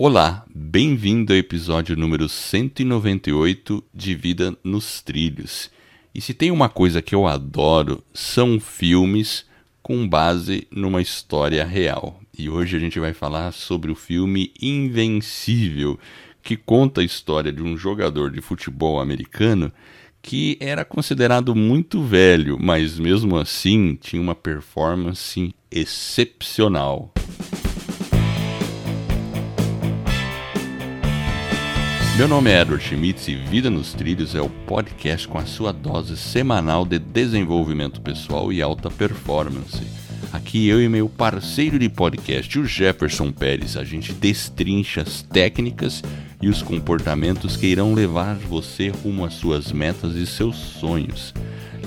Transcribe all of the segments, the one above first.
Olá, bem-vindo ao episódio número 198 de Vida nos Trilhos. E se tem uma coisa que eu adoro, são filmes com base numa história real. E hoje a gente vai falar sobre o filme Invencível, que conta a história de um jogador de futebol americano que era considerado muito velho, mas mesmo assim tinha uma performance excepcional. Meu nome é Edward Schmitz e Vida nos Trilhos é o podcast com a sua dose semanal de desenvolvimento pessoal e alta performance. Aqui eu e meu parceiro de podcast, o Jefferson Pérez, a gente destrincha as técnicas e os comportamentos que irão levar você rumo às suas metas e seus sonhos.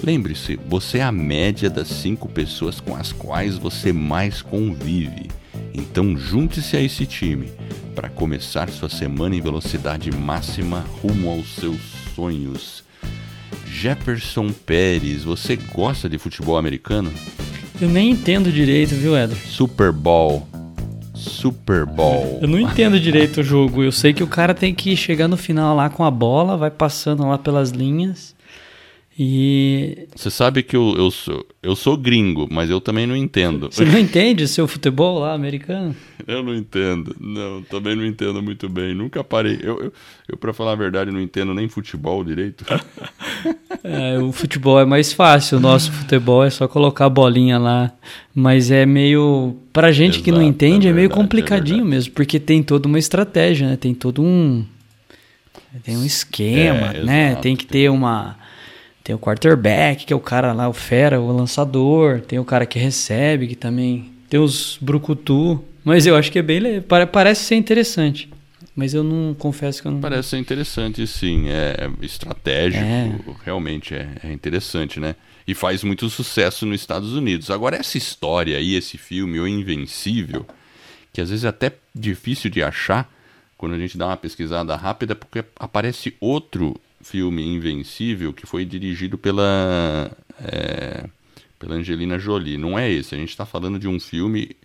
Lembre-se, você é a média das cinco pessoas com as quais você mais convive. Então junte-se a esse time para começar sua semana em velocidade máxima rumo aos seus sonhos. Jefferson Pérez, você gosta de futebol americano? Eu nem entendo direito, viu, Edward? Super Bowl. Super Bowl. Eu não entendo direito o jogo. Eu sei que o cara tem que chegar no final lá com a bola, vai passando lá pelas linhas. E. Você sabe que eu, eu, sou, eu sou gringo, mas eu também não entendo. Você não entende seu futebol lá americano? Eu não entendo. Não, também não entendo muito bem. Nunca parei. Eu, eu, eu para falar a verdade, não entendo nem futebol direito. É, o futebol é mais fácil. O nosso futebol é só colocar a bolinha lá. Mas é meio. Pra gente Exato, que não entende, é, verdade, é meio complicadinho é mesmo, porque tem toda uma estratégia, né? Tem todo um. Tem um esquema, é, né? Exato, tem que ter uma tem o quarterback, que é o cara lá, o fera, o lançador. Tem o cara que recebe, que também. Tem os brucutu. Mas eu acho que é bem. Parece ser interessante. Mas eu não confesso que eu não. Parece ser interessante, sim. É, é estratégico. É. Realmente é, é interessante, né? E faz muito sucesso nos Estados Unidos. Agora, essa história aí, esse filme, O Invencível, que às vezes é até difícil de achar quando a gente dá uma pesquisada rápida, porque aparece outro filme Invencível que foi dirigido pela, é, pela Angelina Jolie. Não é esse, a gente está falando de um filme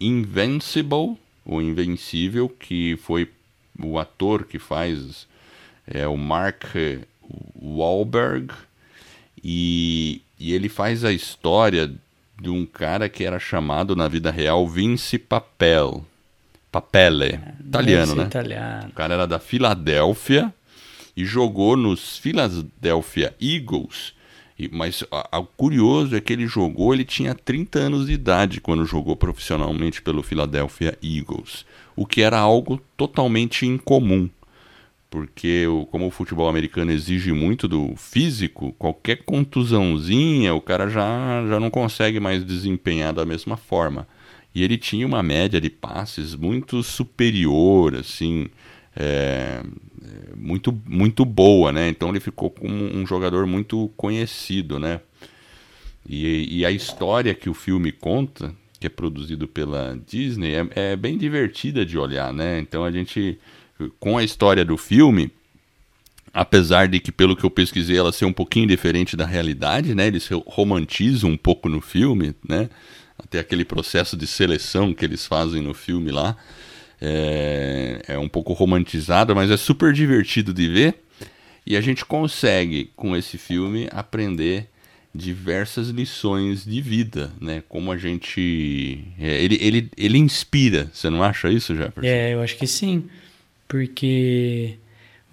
Invincible, o Invencível, que foi o ator que faz é o Mark Wahlberg e, e ele faz a história de um cara que era chamado na vida real Vince Papel. Papele, é, italiano, né? Italiano. O cara era da Filadélfia e jogou nos Philadelphia Eagles. E, mas o curioso é que ele jogou, ele tinha 30 anos de idade quando jogou profissionalmente pelo Philadelphia Eagles, o que era algo totalmente incomum. Porque, como o futebol americano exige muito do físico, qualquer contusãozinha o cara já, já não consegue mais desempenhar da mesma forma. E ele tinha uma média de passes muito superior, assim, é, muito, muito boa, né? Então ele ficou como um jogador muito conhecido, né? E, e, a história que o filme conta, que é produzido pela Disney, é, é, bem divertida de olhar, né? Então a gente, com a história do filme, apesar de que, pelo que eu pesquisei, ela ser um pouquinho diferente da realidade, né? Eles romantizam um pouco no filme, né? Até aquele processo de seleção que eles fazem no filme lá. É, é um pouco romantizado, mas é super divertido de ver. E a gente consegue, com esse filme, aprender diversas lições de vida, né? Como a gente. É, ele, ele, ele inspira, você não acha isso, Jefferson? É, eu acho que sim. Porque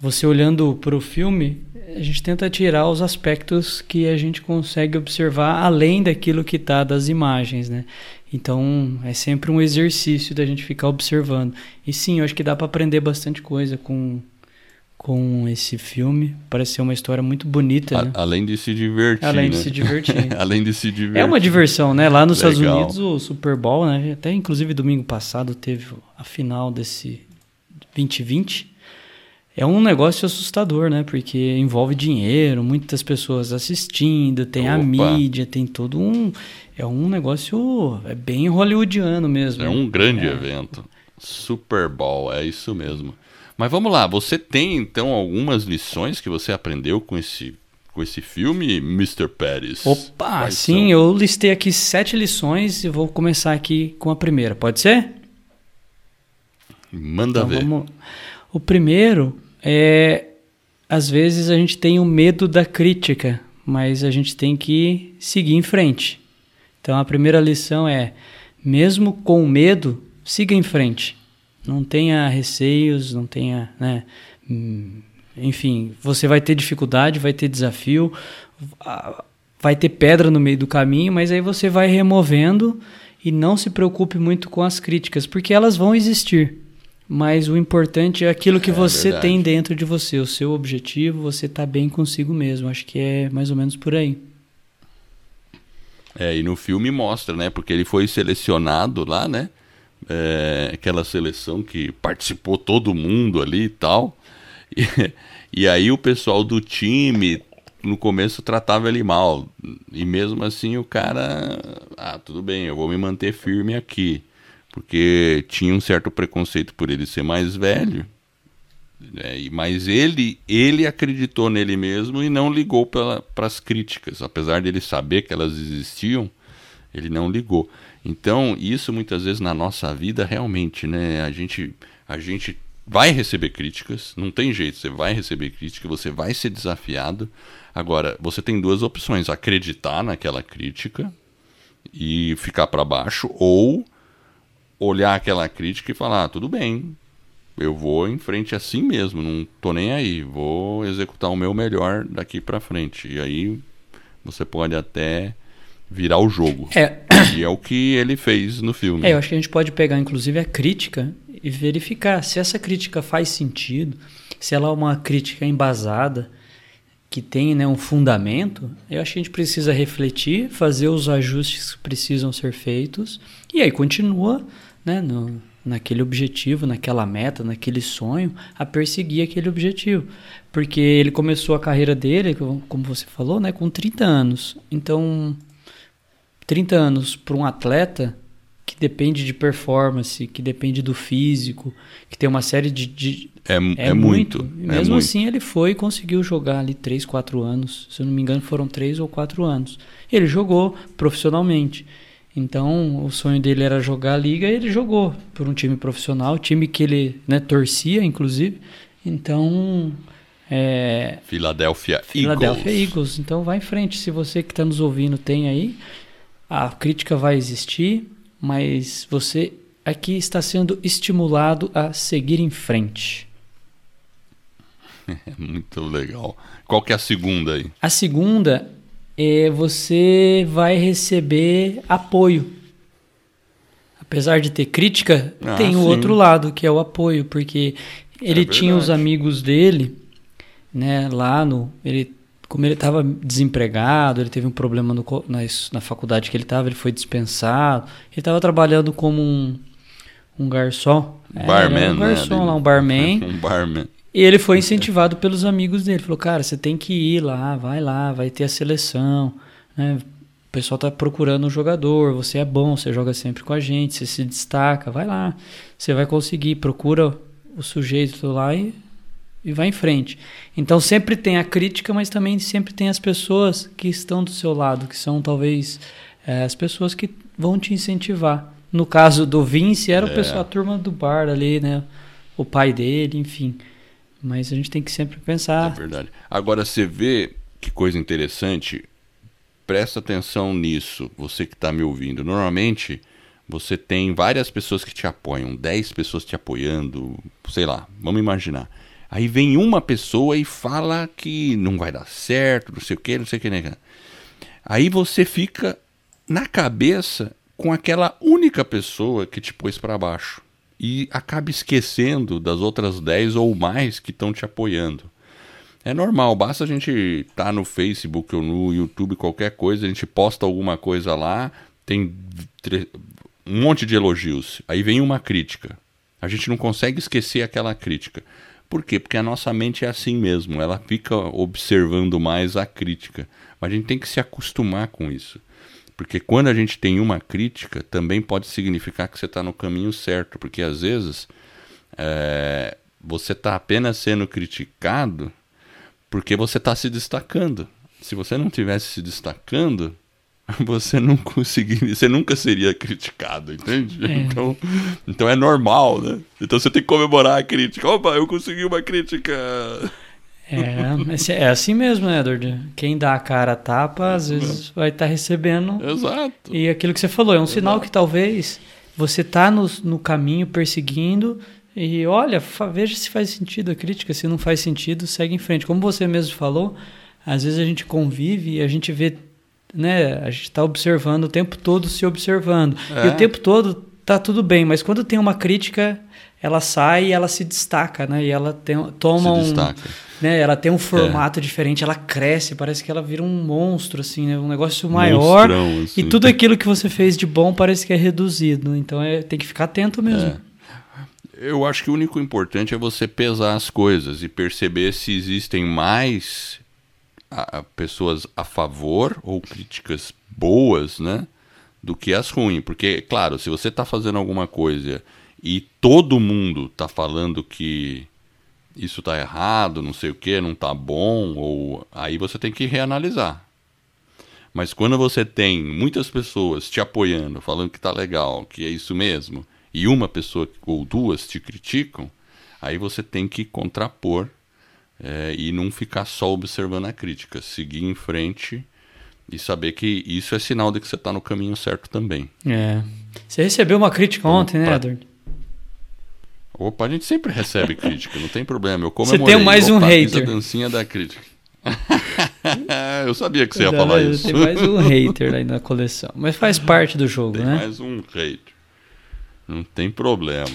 você olhando para o filme, a gente tenta tirar os aspectos que a gente consegue observar além daquilo que está das imagens, né? Então é sempre um exercício da gente ficar observando. E sim, eu acho que dá para aprender bastante coisa com com esse filme. Parece ser uma história muito bonita, né? Além de se divertir. Além né? de se divertir. Além de se divertir. É uma diversão, né? Lá nos Legal. Estados Unidos, o Super Bowl, né? Até inclusive domingo passado teve a final desse 2020 é um negócio assustador, né? Porque envolve dinheiro, muitas pessoas assistindo, tem Opa. a mídia, tem todo um. É um negócio. É bem hollywoodiano mesmo. É um grande é. evento. Super Bowl, é isso mesmo. Mas vamos lá, você tem então algumas lições que você aprendeu com esse com esse filme, Mr. Pérez? Opa, Quais sim, são? eu listei aqui sete lições e vou começar aqui com a primeira, pode ser? Manda então, ver. Vamos... O primeiro é às vezes a gente tem o medo da crítica, mas a gente tem que seguir em frente. Então a primeira lição é: mesmo com medo, siga em frente. Não tenha receios, não tenha, né? Hum, enfim, você vai ter dificuldade, vai ter desafio, vai ter pedra no meio do caminho, mas aí você vai removendo e não se preocupe muito com as críticas, porque elas vão existir. Mas o importante é aquilo que é, você verdade. tem dentro de você, o seu objetivo, você está bem consigo mesmo. Acho que é mais ou menos por aí. É, e no filme mostra, né? Porque ele foi selecionado lá, né? É, aquela seleção que participou todo mundo ali e tal. E, e aí o pessoal do time no começo tratava ele mal. E mesmo assim o cara, ah, tudo bem, eu vou me manter firme aqui, porque tinha um certo preconceito por ele ser mais velho. Né? Mas ele, ele acreditou nele mesmo e não ligou para as críticas, apesar de ele saber que elas existiam, ele não ligou. Então isso muitas vezes na nossa vida realmente, né? A gente, a gente vai receber críticas, não tem jeito, você vai receber crítica, você vai ser desafiado. Agora, você tem duas opções: acreditar naquela crítica e ficar para baixo, ou olhar aquela crítica e falar: ah, tudo bem, eu vou em frente assim mesmo, não tô nem aí, vou executar o meu melhor daqui para frente. E aí você pode até virar o jogo. É. E é o que ele fez no filme. É, eu acho que a gente pode pegar inclusive a crítica e verificar se essa crítica faz sentido, se ela é uma crítica embasada, que tem né, um fundamento, eu acho que a gente precisa refletir, fazer os ajustes que precisam ser feitos e aí continua né, no, naquele objetivo, naquela meta, naquele sonho, a perseguir aquele objetivo. Porque ele começou a carreira dele, como você falou, né, com 30 anos. Então, 30 anos para um atleta que depende de performance, que depende do físico, que tem uma série de. de é, é, é, muito. muito. mesmo é muito. assim, ele foi e conseguiu jogar ali 3, 4 anos. Se eu não me engano, foram 3 ou 4 anos. Ele jogou profissionalmente. Então, o sonho dele era jogar a liga e ele jogou por um time profissional, time que ele né, torcia, inclusive. Então. É... Philadelphia, Philadelphia Eagles. Eagles. Então, vai em frente. Se você que está nos ouvindo tem aí, a crítica vai existir mas você aqui está sendo estimulado a seguir em frente. Muito legal. Qual que é a segunda aí? A segunda é você vai receber apoio. Apesar de ter crítica, ah, tem o outro lado, que é o apoio, porque ele é tinha os amigos dele, né, lá no, ele como ele estava desempregado, ele teve um problema no, na, na faculdade que ele estava, ele foi dispensado. Ele estava trabalhando como um, um garçom. É, barman, é, um garçom né? lá, um barman. um barman. E ele foi incentivado pelos amigos dele. Falou, cara, você tem que ir lá, vai lá, vai ter a seleção. Né? O pessoal está procurando um jogador, você é bom, você joga sempre com a gente, você se destaca, vai lá. Você vai conseguir, procura o sujeito lá e e vai em frente. Então sempre tem a crítica, mas também sempre tem as pessoas que estão do seu lado, que são talvez é, as pessoas que vão te incentivar. No caso do Vince, era é. o pessoal, a turma do bar ali, né? O pai dele, enfim. Mas a gente tem que sempre pensar. É verdade. Agora você vê que coisa interessante. Presta atenção nisso, você que está me ouvindo. Normalmente você tem várias pessoas que te apoiam, 10 pessoas te apoiando, sei lá, vamos imaginar. Aí vem uma pessoa e fala que não vai dar certo, não sei o que, não sei o que, né? Aí você fica na cabeça com aquela única pessoa que te pôs para baixo e acaba esquecendo das outras 10 ou mais que estão te apoiando. É normal, basta a gente estar tá no Facebook ou no YouTube, qualquer coisa, a gente posta alguma coisa lá, tem um monte de elogios. Aí vem uma crítica. A gente não consegue esquecer aquela crítica. Por quê? Porque a nossa mente é assim mesmo, ela fica observando mais a crítica. Mas a gente tem que se acostumar com isso. Porque quando a gente tem uma crítica, também pode significar que você está no caminho certo. Porque às vezes é, você está apenas sendo criticado porque você está se destacando. Se você não tivesse se destacando, você não conseguiria, você nunca seria criticado, entende? É. Então, então é normal, né? Então você tem que comemorar a crítica. Opa, eu consegui uma crítica. É, é assim mesmo, né, Edward? Quem dá a cara a tapa, às vezes vai estar tá recebendo. Exato. E aquilo que você falou, é um Exato. sinal que talvez você está no, no caminho perseguindo e olha, veja se faz sentido a crítica. Se não faz sentido, segue em frente. Como você mesmo falou, às vezes a gente convive e a gente vê, né? A gente está observando o tempo todo, se observando. É. E o tempo todo tá tudo bem, mas quando tem uma crítica, ela sai e ela se destaca, né? E ela tem, toma se um. Destaca. Né, ela tem um formato é. diferente, ela cresce, parece que ela vira um monstro, assim, né? Um negócio maior. Monstrão, assim. E tudo aquilo que você fez de bom parece que é reduzido. Então é, tem que ficar atento mesmo. É. Eu acho que o único importante é você pesar as coisas e perceber se existem mais a, a pessoas a favor ou críticas boas, né? Do que as ruins. Porque, claro, se você está fazendo alguma coisa e todo mundo está falando que isso está errado, não sei o que, não está bom, ou aí você tem que reanalisar. Mas quando você tem muitas pessoas te apoiando, falando que está legal, que é isso mesmo, e uma pessoa ou duas te criticam, aí você tem que contrapor é, e não ficar só observando a crítica, seguir em frente e saber que isso é sinal de que você está no caminho certo também. É. Você recebeu uma crítica então, ontem, né, Edward? Opa, a gente sempre recebe crítica, não tem problema. Eu comemorei. Você tem mais um Opa, hater. a dancinha da crítica. eu sabia que você ia falar isso. Tem mais um hater aí na coleção. Mas faz parte do jogo, tem né? mais um hater. Não tem problema.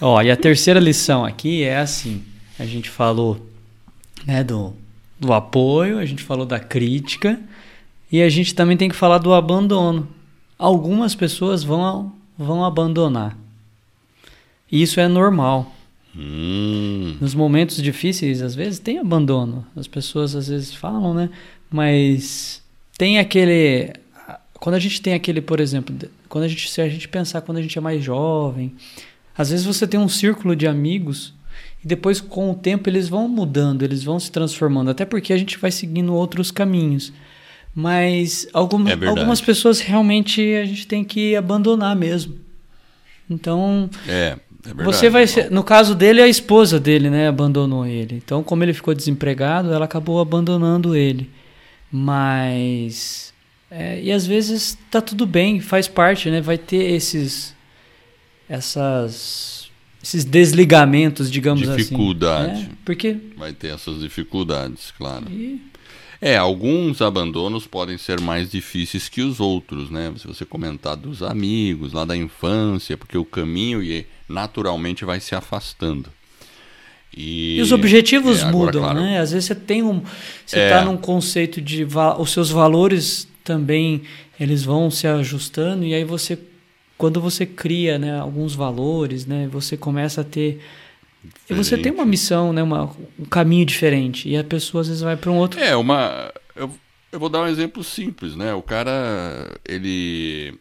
Ó, e a terceira lição aqui é assim: a gente falou né, do, do apoio, a gente falou da crítica e a gente também tem que falar do abandono. Algumas pessoas vão, vão abandonar. Isso é normal. Hum. Nos momentos difíceis, às vezes, tem abandono. As pessoas às vezes falam, né? Mas tem aquele. Quando a gente tem aquele, por exemplo, quando a gente, se a gente pensar quando a gente é mais jovem, às vezes você tem um círculo de amigos e depois, com o tempo, eles vão mudando, eles vão se transformando, até porque a gente vai seguindo outros caminhos. Mas alguma, é algumas pessoas realmente a gente tem que abandonar mesmo. Então, é, é verdade, você vai ser, no caso dele, a esposa dele, né, abandonou ele. Então, como ele ficou desempregado, ela acabou abandonando ele. Mas é, e às vezes tá tudo bem, faz parte, né? Vai ter esses essas esses desligamentos, digamos Dificuldade. assim. Dificuldade. É, porque vai ter essas dificuldades, claro. E... É, alguns abandonos podem ser mais difíceis que os outros, né? Se você comentar dos amigos, lá da infância, porque o caminho naturalmente vai se afastando. E, e os objetivos é, agora, mudam, claro, né? Às vezes você tem um. Você está é, num conceito de. Os seus valores também eles vão se ajustando, e aí você. Quando você cria né, alguns valores, né, você começa a ter e você tem uma missão, né, uma, um caminho diferente. E a pessoa às vezes vai para um outro. É, uma. Eu, eu vou dar um exemplo simples, né? O cara, ele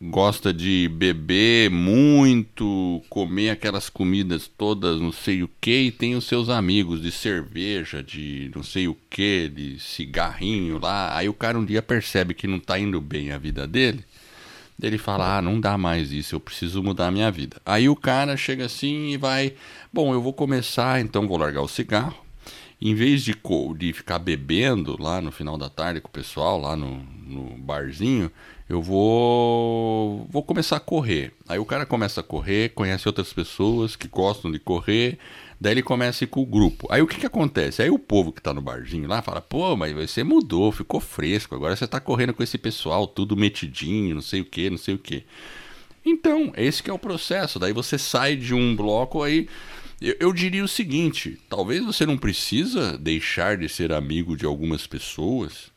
gosta de beber muito, comer aquelas comidas todas, não sei o que, e tem os seus amigos de cerveja, de não sei o que, de cigarrinho lá. Aí o cara um dia percebe que não tá indo bem a vida dele. Ele fala: Ah, não dá mais isso, eu preciso mudar a minha vida. Aí o cara chega assim e vai: Bom, eu vou começar, então vou largar o cigarro. Em vez de, de ficar bebendo lá no final da tarde com o pessoal, lá no, no barzinho, eu vou vou começar a correr. Aí o cara começa a correr, conhece outras pessoas que gostam de correr, daí ele começa a ir com o grupo. Aí o que que acontece? Aí o povo que tá no barzinho lá fala: "Pô, mas você mudou, ficou fresco, agora você tá correndo com esse pessoal tudo metidinho, não sei o que, não sei o que". Então, esse que é o processo. Daí você sai de um bloco aí eu, eu diria o seguinte: talvez você não precisa deixar de ser amigo de algumas pessoas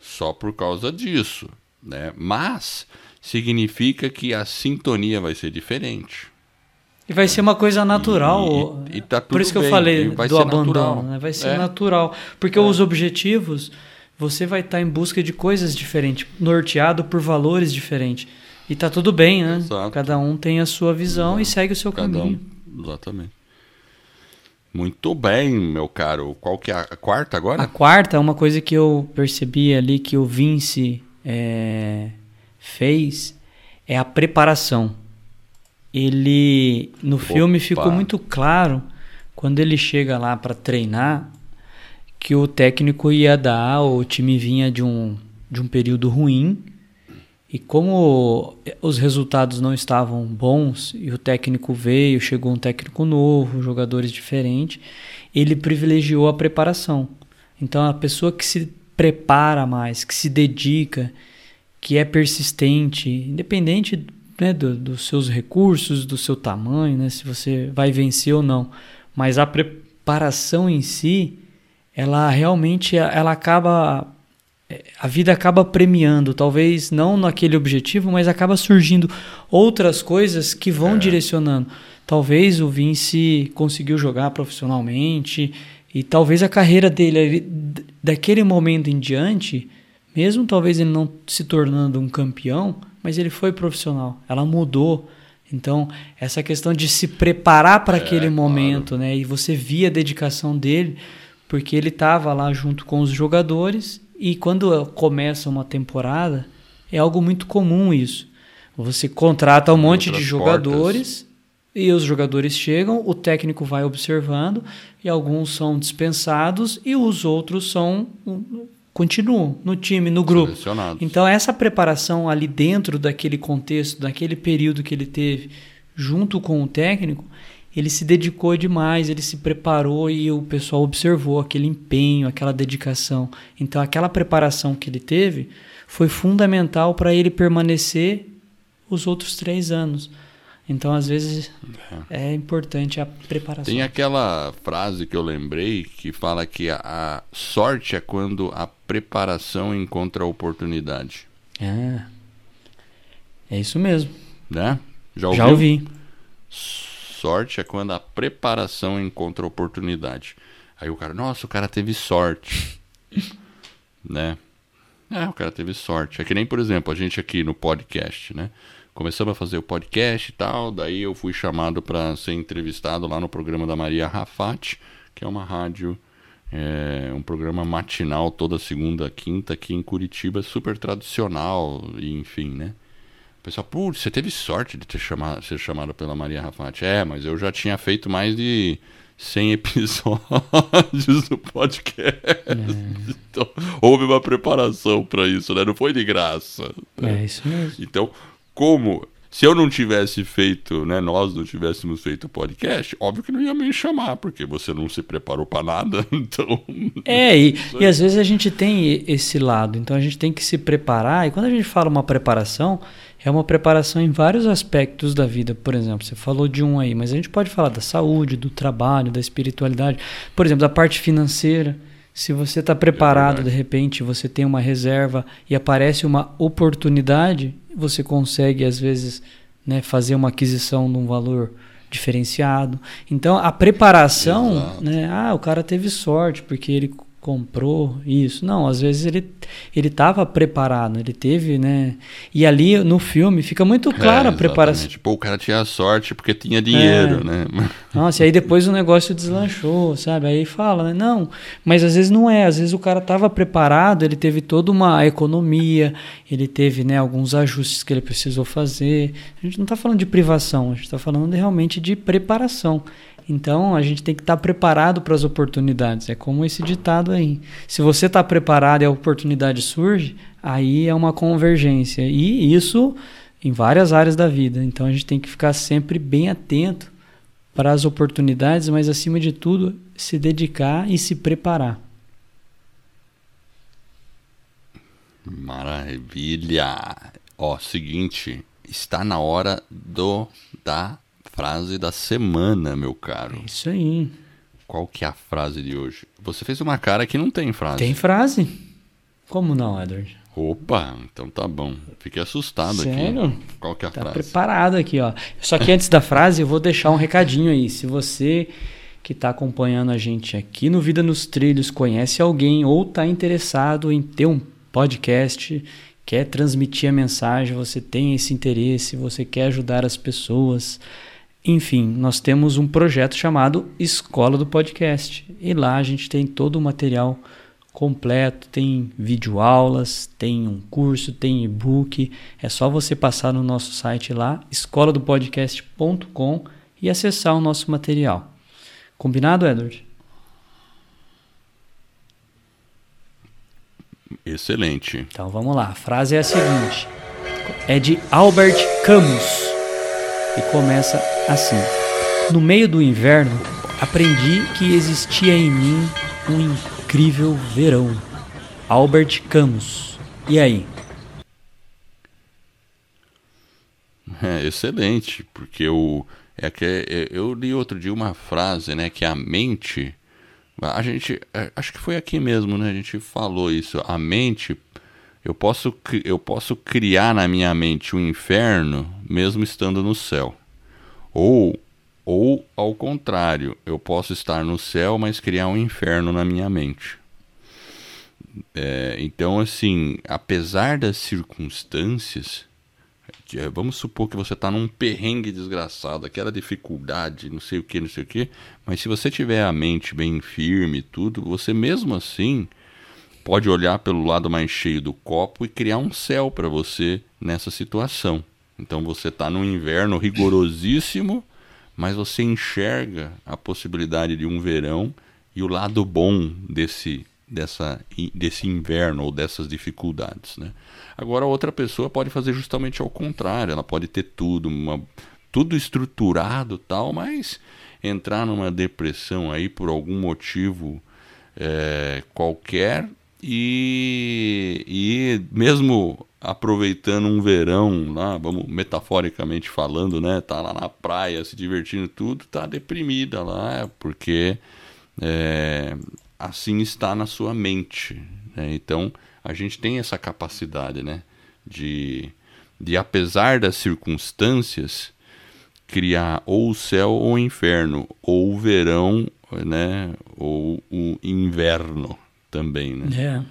só por causa disso né? Mas significa que a sintonia vai ser diferente. E vai ser uma coisa natural. E, e, e tá Por isso que bem. eu falei do abandono. Né? Vai ser é. natural. Porque é. os objetivos, você vai estar tá em busca de coisas diferentes, norteado por valores diferentes. E tá tudo bem, né? Exato. Cada um tem a sua visão Exato. e segue o seu Cada caminho. Um. Exatamente. Muito bem, meu caro. Qual que é a quarta agora? A quarta é uma coisa que eu percebi ali que o Vince é, fez é a preparação. Ele no Opa. filme ficou muito claro quando ele chega lá para treinar que o técnico ia dar, o time vinha de um, de um período ruim e como os resultados não estavam bons e o técnico veio, chegou um técnico novo, jogadores diferentes, ele privilegiou a preparação. Então a pessoa que se prepara mais, que se dedica, que é persistente, independente né, do, dos seus recursos, do seu tamanho, né, se você vai vencer ou não, mas a preparação em si, ela realmente ela acaba a vida acaba premiando, talvez não naquele objetivo, mas acaba surgindo outras coisas que vão é. direcionando. Talvez o Vince conseguiu jogar profissionalmente e talvez a carreira dele daquele momento em diante, mesmo talvez ele não se tornando um campeão, mas ele foi profissional. Ela mudou. Então, essa questão de se preparar para é, aquele momento, claro. né? E você via a dedicação dele, porque ele estava lá junto com os jogadores e quando começa uma temporada, é algo muito comum isso. Você contrata um monte de jogadores. E os jogadores chegam, o técnico vai observando e alguns são dispensados e os outros são continuam no time, no grupo. Então essa preparação ali dentro daquele contexto, daquele período que ele teve junto com o técnico, ele se dedicou demais, ele se preparou e o pessoal observou aquele empenho, aquela dedicação. Então, aquela preparação que ele teve foi fundamental para ele permanecer os outros três anos. Então, às vezes, é. é. importante a preparação. Tem aquela frase que eu lembrei que fala que a, a sorte é quando a preparação encontra a oportunidade. É. É isso mesmo. Né? Já, ouviu? Já ouvi sorte é quando a preparação encontra oportunidade. Aí o cara, nossa, o cara teve sorte. né? É, o cara teve sorte. É que nem, por exemplo, a gente aqui no podcast, né? Começamos a fazer o podcast e tal, daí eu fui chamado para ser entrevistado lá no programa da Maria Rafati, que é uma rádio, é, um programa matinal toda segunda, quinta aqui em Curitiba, super tradicional, e enfim, né? pessoal, putz, você teve sorte de ter chamado, ser chamado pela Maria Rafati. É, mas eu já tinha feito mais de 100 episódios do podcast. É. Então, houve uma preparação para isso, né? Não foi de graça. Né? É isso mesmo. Então, como se eu não tivesse feito, né, nós não tivéssemos feito o podcast, óbvio que não ia me chamar, porque você não se preparou para nada, então... É, e, e às vezes a gente tem esse lado, então a gente tem que se preparar, e quando a gente fala uma preparação, é uma preparação em vários aspectos da vida. Por exemplo, você falou de um aí, mas a gente pode falar da saúde, do trabalho, da espiritualidade, por exemplo, da parte financeira. Se você está preparado, é de repente, você tem uma reserva e aparece uma oportunidade, você consegue, às vezes, né, fazer uma aquisição de um valor diferenciado. Então, a preparação, né, ah, o cara teve sorte porque ele comprou isso. Não, às vezes ele ele estava preparado, ele teve, né? E ali no filme fica muito claro é, a preparação. Tipo, o cara tinha sorte porque tinha dinheiro, é. né? Nossa, e aí depois o negócio deslanchou, sabe? Aí fala, né? Não, mas às vezes não é, às vezes o cara estava preparado, ele teve toda uma economia, ele teve, né, alguns ajustes que ele precisou fazer. A gente não está falando de privação, a gente está falando de, realmente de preparação. Então a gente tem que estar tá preparado para as oportunidades. É como esse ditado aí. Se você está preparado e a oportunidade surge, aí é uma convergência. E isso em várias áreas da vida. Então a gente tem que ficar sempre bem atento para as oportunidades, mas acima de tudo, se dedicar e se preparar. Maravilha! Ó, seguinte, está na hora do da frase da semana, meu caro. É isso aí. Qual que é a frase de hoje? Você fez uma cara que não tem frase. Tem frase? Como não, Edward? Opa, então tá bom. Fiquei assustado Sério? aqui. Qual que é a tá frase? preparado aqui, ó. Só que antes da frase, eu vou deixar um recadinho aí. Se você que está acompanhando a gente aqui no Vida nos Trilhos conhece alguém ou está interessado em ter um podcast, quer transmitir a mensagem, você tem esse interesse, você quer ajudar as pessoas, enfim, nós temos um projeto chamado Escola do Podcast. E lá a gente tem todo o material completo, tem videoaulas, tem um curso, tem e-book. É só você passar no nosso site lá, escola do podcast.com e acessar o nosso material. Combinado, Edward? Excelente. Então vamos lá. A frase é a seguinte: é de Albert Camus e começa assim: No meio do inverno, aprendi que existia em mim um incrível verão. Albert Camus. E aí? É excelente, porque o é que é, eu li outro dia uma frase, né, que a mente a gente é, acho que foi aqui mesmo, né? A gente falou isso. A mente eu posso eu posso criar na minha mente um inferno mesmo estando no céu. Ou ou, ao contrário, eu posso estar no céu, mas criar um inferno na minha mente. É, então, assim, apesar das circunstâncias, é, vamos supor que você está num perrengue desgraçado, aquela dificuldade, não sei o que, não sei o que, mas se você tiver a mente bem firme e tudo, você mesmo assim pode olhar pelo lado mais cheio do copo e criar um céu para você nessa situação. Então você está num inverno rigorosíssimo mas você enxerga a possibilidade de um verão e o lado bom desse dessa desse inverno ou dessas dificuldades, né? Agora outra pessoa pode fazer justamente ao contrário, ela pode ter tudo, uma, tudo estruturado tal, mas entrar numa depressão aí por algum motivo é, qualquer e, e mesmo aproveitando um verão lá, vamos metaforicamente falando, né? Tá lá na praia se divertindo tudo, tá deprimida lá, porque é, assim está na sua mente. Né? Então a gente tem essa capacidade, né? De, de apesar das circunstâncias criar ou o céu ou o inferno, ou o verão, né? Ou o inverno também, né?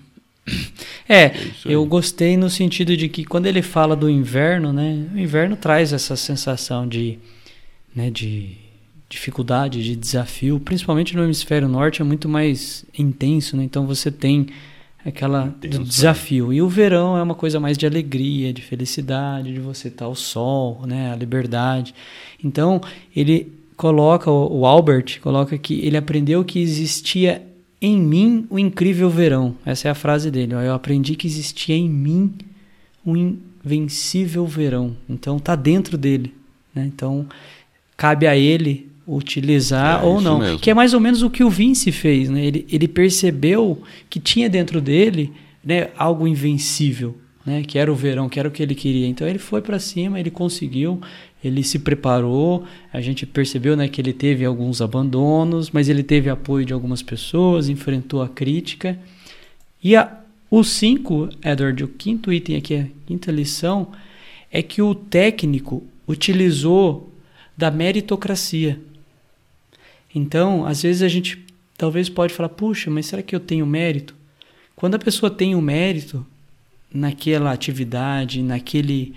É. É, é eu gostei no sentido de que quando ele fala do inverno, né, o inverno traz essa sensação de, né, de dificuldade, de desafio, principalmente no hemisfério norte é muito mais intenso, né? Então você tem aquela Intenso, desafio. Né? E o verão é uma coisa mais de alegria, de felicidade, de você estar ao sol, né, a liberdade. Então, ele coloca o Albert coloca que ele aprendeu que existia em mim o incrível verão. Essa é a frase dele. Ó. Eu aprendi que existia em mim um invencível verão. Então tá dentro dele. Né? Então cabe a ele utilizar é, ou não. Mesmo. Que é mais ou menos o que o Vince fez. Né? Ele, ele percebeu que tinha dentro dele né, algo invencível. Né, que era o verão, que era o que ele queria. Então ele foi para cima, ele conseguiu, ele se preparou, a gente percebeu né, que ele teve alguns abandonos, mas ele teve apoio de algumas pessoas, enfrentou a crítica. E a, o 5, Edward, o quinto item aqui, a quinta lição, é que o técnico utilizou da meritocracia. Então, às vezes a gente talvez pode falar, puxa, mas será que eu tenho mérito? Quando a pessoa tem o um mérito naquela atividade, naquele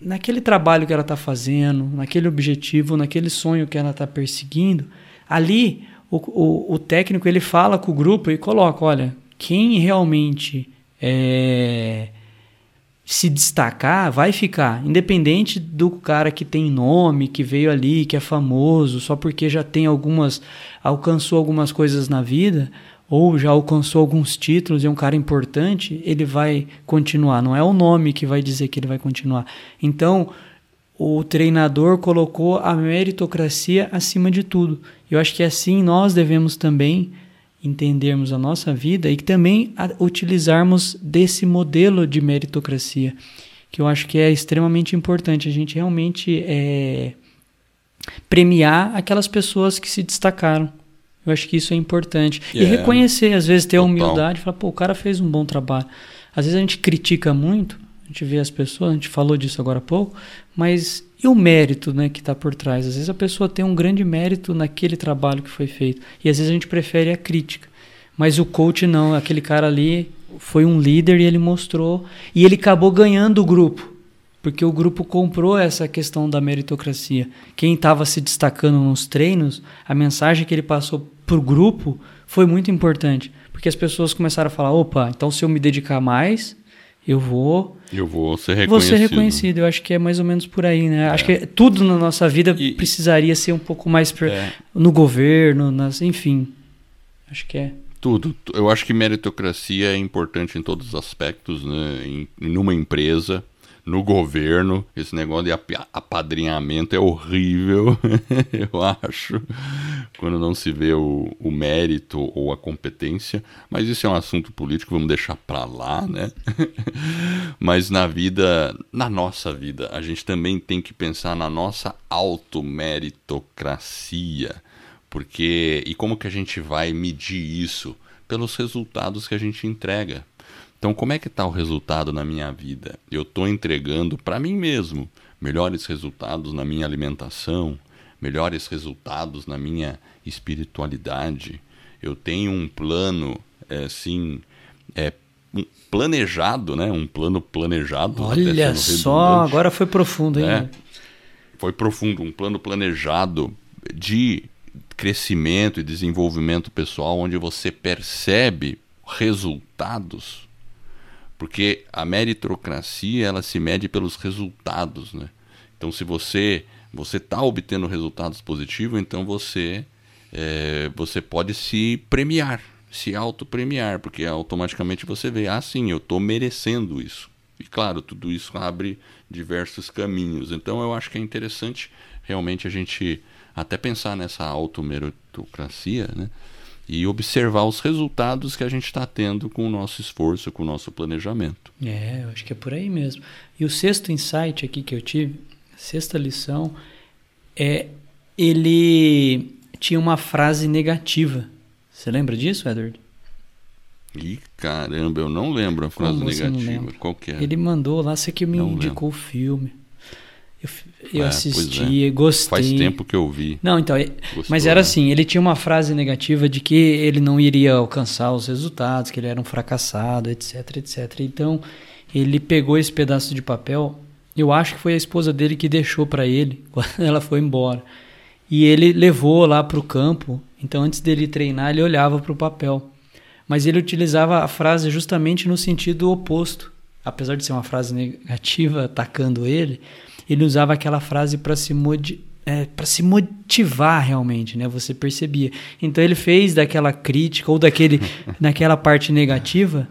naquele trabalho que ela está fazendo, naquele objetivo, naquele sonho que ela está perseguindo, ali o, o, o, técnico ele fala com o grupo e coloca, olha, quem realmente é, se destacar vai ficar, independente do cara que tem nome, que veio ali, que é famoso, só porque já tem algumas, alcançou algumas coisas na vida, ou já alcançou alguns títulos e é um cara importante, ele vai continuar. Não é o nome que vai dizer que ele vai continuar. Então, o treinador colocou a meritocracia acima de tudo. Eu acho que assim nós devemos também entendermos a nossa vida e também utilizarmos desse modelo de meritocracia, que eu acho que é extremamente importante. A gente realmente é, premiar aquelas pessoas que se destacaram eu acho que isso é importante. Yeah. E reconhecer, às vezes, ter a humildade e falar, pô, o cara fez um bom trabalho. Às vezes a gente critica muito, a gente vê as pessoas, a gente falou disso agora há pouco, mas e o mérito né, que está por trás? Às vezes a pessoa tem um grande mérito naquele trabalho que foi feito. E às vezes a gente prefere a crítica. Mas o coach não, aquele cara ali foi um líder e ele mostrou. E ele acabou ganhando o grupo porque o grupo comprou essa questão da meritocracia. Quem estava se destacando nos treinos, a mensagem que ele passou pro grupo foi muito importante. Porque as pessoas começaram a falar: opa, então se eu me dedicar mais, eu vou. Eu vou ser reconhecido. Vou ser reconhecido. Eu acho que é mais ou menos por aí, né? É. Acho que tudo na nossa vida e, precisaria ser um pouco mais é. no governo, nas, enfim. Acho que é. Tudo. Eu acho que meritocracia é importante em todos os aspectos, né? Em, em uma empresa, no governo. Esse negócio de apadrinhamento é horrível, eu acho, quando não se vê o, o, mérito ou a competência. Mas isso é um assunto político, vamos deixar para lá, né? Mas na vida, na nossa vida, a gente também tem que pensar na nossa automeritocracia porque e como que a gente vai medir isso? Pelos resultados que a gente entrega. Então, como é que está o resultado na minha vida? Eu estou entregando para mim mesmo melhores resultados na minha alimentação, melhores resultados na minha espiritualidade. Eu tenho um plano, é, assim, é, um planejado, né? Um plano planejado. Olha só, agora foi profundo, hein? Né? Foi profundo, um plano planejado de crescimento e desenvolvimento pessoal onde você percebe resultados, porque a meritocracia ela se mede pelos resultados, né? Então, se você você está obtendo resultados positivos, então você é, você pode se premiar, se auto-premiar, porque automaticamente você vê, ah, sim, eu estou merecendo isso. E claro, tudo isso abre diversos caminhos. Então, eu acho que é interessante realmente a gente até pensar nessa automeritocracia, né? E observar os resultados que a gente está tendo com o nosso esforço, com o nosso planejamento. É, eu acho que é por aí mesmo. E o sexto insight aqui que eu tive, sexta lição, é ele tinha uma frase negativa. Você lembra disso, Edward? Ih, caramba, eu não lembro a frase negativa. Qual que é? Ele mandou lá, você que me não indicou lembro. o filme. Eu, eu é, assisti, é. gostei. Faz tempo que eu vi. Não, então, Gostou, mas era né? assim, ele tinha uma frase negativa de que ele não iria alcançar os resultados, que ele era um fracassado, etc, etc. Então, ele pegou esse pedaço de papel, eu acho que foi a esposa dele que deixou para ele quando ela foi embora. E ele levou lá para o campo, então antes dele treinar, ele olhava para o papel. Mas ele utilizava a frase justamente no sentido oposto. Apesar de ser uma frase negativa atacando ele, ele usava aquela frase para se é, para se motivar realmente, né? Você percebia. Então ele fez daquela crítica ou daquele naquela parte negativa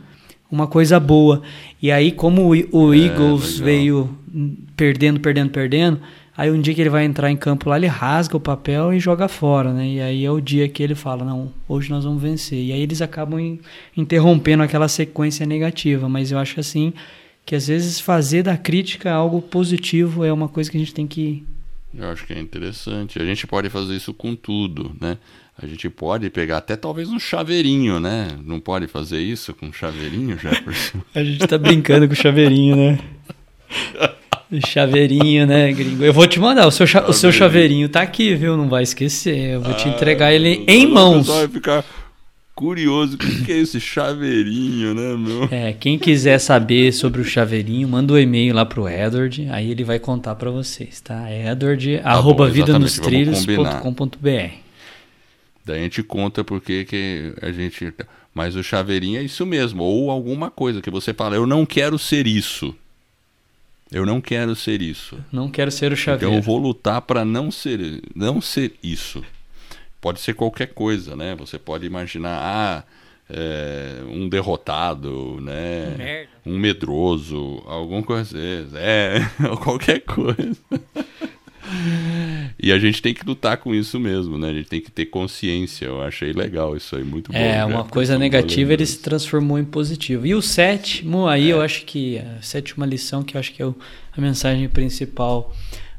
uma coisa boa. E aí como o, o é, Eagles veio perdendo, perdendo, perdendo, aí um dia que ele vai entrar em campo lá, ele rasga o papel e joga fora, né? E aí é o dia que ele fala, não, hoje nós vamos vencer. E aí eles acabam interrompendo aquela sequência negativa, mas eu acho assim, que às vezes fazer da crítica algo positivo é uma coisa que a gente tem que. Eu acho que é interessante. A gente pode fazer isso com tudo, né? A gente pode pegar até talvez um chaveirinho, né? Não pode fazer isso com um chaveirinho, Jefferson? a gente tá brincando com chaveirinho, né? Chaveirinho, né, gringo? Eu vou te mandar, o seu, o seu chaveirinho tá aqui, viu? Não vai esquecer. Eu vou te ah, entregar ele em mãos. Vai ficar curioso, o que, é esse chaveirinho, né, meu? É, quem quiser saber sobre o chaveirinho, manda o um e-mail lá pro Edward, aí ele vai contar para vocês, tá? Edward, tá arroba vidanostrilhos.com.br Daí a gente conta porque que a gente... Mas o chaveirinho é isso mesmo, ou alguma coisa que você fala, eu não quero ser isso. Eu não quero ser isso. Não quero ser o chaveiro. Então eu vou lutar para não ser, não ser isso pode ser qualquer coisa, né? Você pode imaginar ah, é, um derrotado, né? Um, um medroso, alguma coisa. É, qualquer coisa. e a gente tem que lutar com isso mesmo, né? A gente tem que ter consciência. Eu achei legal isso aí, muito bom. É, uma coisa negativa ele se transformou em positivo. E o sétimo, aí é. eu acho que a sétima lição, que eu acho que é o, a mensagem principal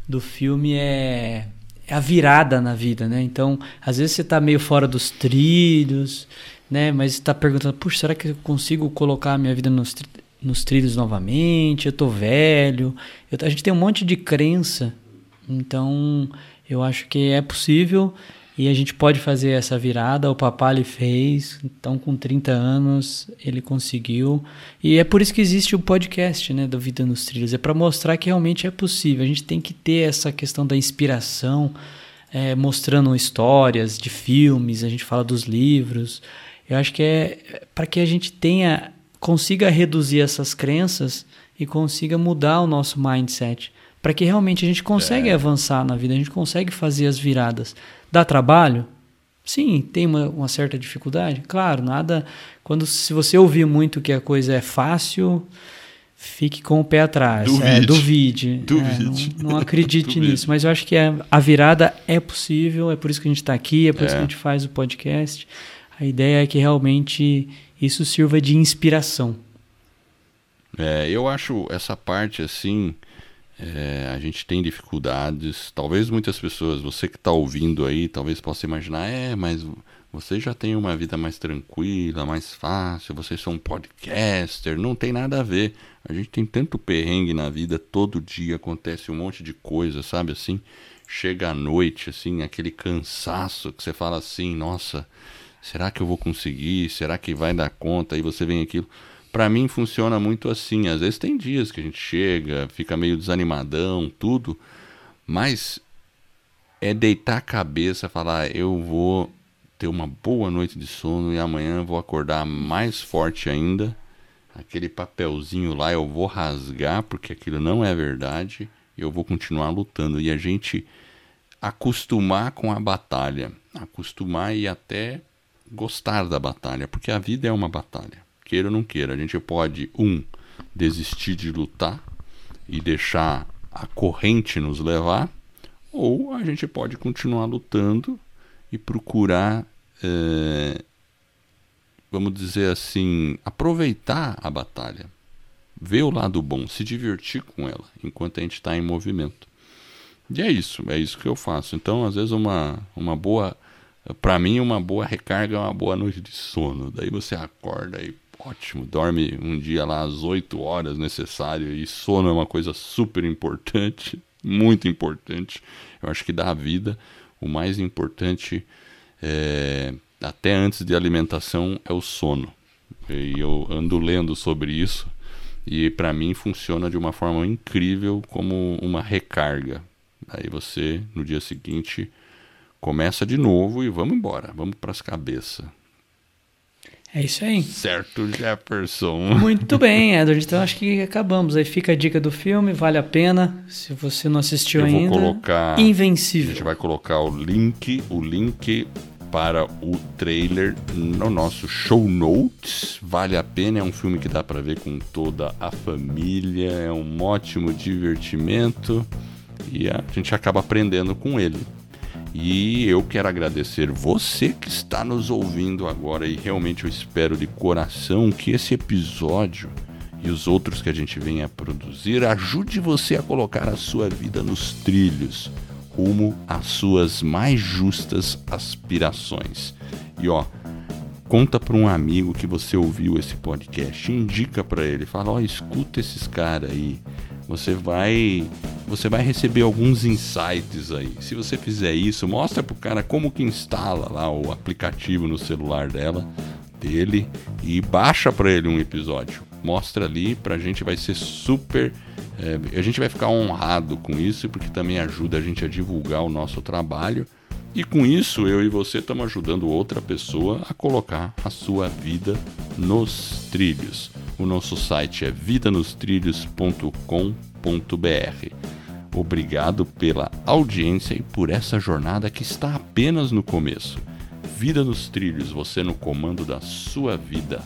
do filme é é a virada na vida, né? Então, às vezes você está meio fora dos trilhos, né? Mas está perguntando, puxa, será que eu consigo colocar a minha vida nos, nos trilhos novamente? Eu tô velho. Eu, a gente tem um monte de crença. Então, eu acho que é possível e a gente pode fazer essa virada. O papai ele fez, então com 30 anos ele conseguiu. E é por isso que existe o podcast, né, do Vida nos Trilhos, é para mostrar que realmente é possível. A gente tem que ter essa questão da inspiração, é, mostrando histórias de filmes, a gente fala dos livros. Eu acho que é para que a gente tenha consiga reduzir essas crenças e consiga mudar o nosso mindset, para que realmente a gente consiga é. avançar na vida, a gente consegue fazer as viradas. Dá trabalho? Sim, tem uma, uma, certa dificuldade. Claro, nada. Quando se você ouvir muito que a coisa é fácil, fique com o pé atrás. Duvide. É, duvide. duvide. É, não, não, acredite nisso. Mas eu acho que a, a, virada é possível, é por isso que a gente está aqui, é por é. isso que a gente faz o podcast. A ideia é que realmente isso sirva de inspiração. É, eu acho essa parte assim. É, a gente tem dificuldades. Talvez muitas pessoas, você que está ouvindo aí, talvez possa imaginar, é, mas você já tem uma vida mais tranquila, mais fácil, vocês são um podcaster, não tem nada a ver. A gente tem tanto perrengue na vida, todo dia acontece um monte de coisa, sabe assim? Chega à noite, assim, aquele cansaço que você fala assim, nossa, será que eu vou conseguir? Será que vai dar conta? Aí você vem aquilo para mim funciona muito assim. Às vezes tem dias que a gente chega, fica meio desanimadão, tudo, mas é deitar a cabeça, falar eu vou ter uma boa noite de sono e amanhã vou acordar mais forte ainda. Aquele papelzinho lá eu vou rasgar porque aquilo não é verdade. Eu vou continuar lutando e a gente acostumar com a batalha, acostumar e até gostar da batalha, porque a vida é uma batalha queira ou não queira. A gente pode, um, desistir de lutar e deixar a corrente nos levar, ou a gente pode continuar lutando e procurar, é, vamos dizer assim, aproveitar a batalha, ver o lado bom, se divertir com ela enquanto a gente está em movimento. E é isso, é isso que eu faço. Então, às vezes, uma, uma boa. Para mim, uma boa recarga é uma boa noite de sono. Daí você acorda e ótimo, dorme um dia lá às 8 horas necessário e sono é uma coisa super importante, muito importante. Eu acho que da vida o mais importante é, até antes de alimentação é o sono. E eu ando lendo sobre isso e para mim funciona de uma forma incrível como uma recarga. Aí você no dia seguinte começa de novo e vamos embora, vamos para as cabeças. É isso aí. Certo, Jefferson. Muito bem, Edward. Então acho que acabamos. Aí fica a dica do filme, vale a pena. Se você não assistiu Eu ainda. Vou colocar. Invencível. A gente vai colocar o link, o link para o trailer no nosso show notes. Vale a pena, é um filme que dá para ver com toda a família, é um ótimo divertimento e a gente acaba aprendendo com ele. E eu quero agradecer você que está nos ouvindo agora e realmente eu espero de coração que esse episódio e os outros que a gente venha a produzir ajude você a colocar a sua vida nos trilhos rumo às suas mais justas aspirações. E ó, conta para um amigo que você ouviu esse podcast, indica para ele, fala, ó, escuta esses caras aí você vai você vai receber alguns insights aí. Se você fizer isso, mostra pro cara como que instala lá o aplicativo no celular dela, dele e baixa para ele um episódio. Mostra ali, pra gente vai ser super é, a gente vai ficar honrado com isso porque também ajuda a gente a divulgar o nosso trabalho. E com isso, eu e você estamos ajudando outra pessoa a colocar a sua vida nos trilhos. O nosso site é vidanostrilhos.com.br. Obrigado pela audiência e por essa jornada que está apenas no começo. Vida nos trilhos, você no comando da sua vida.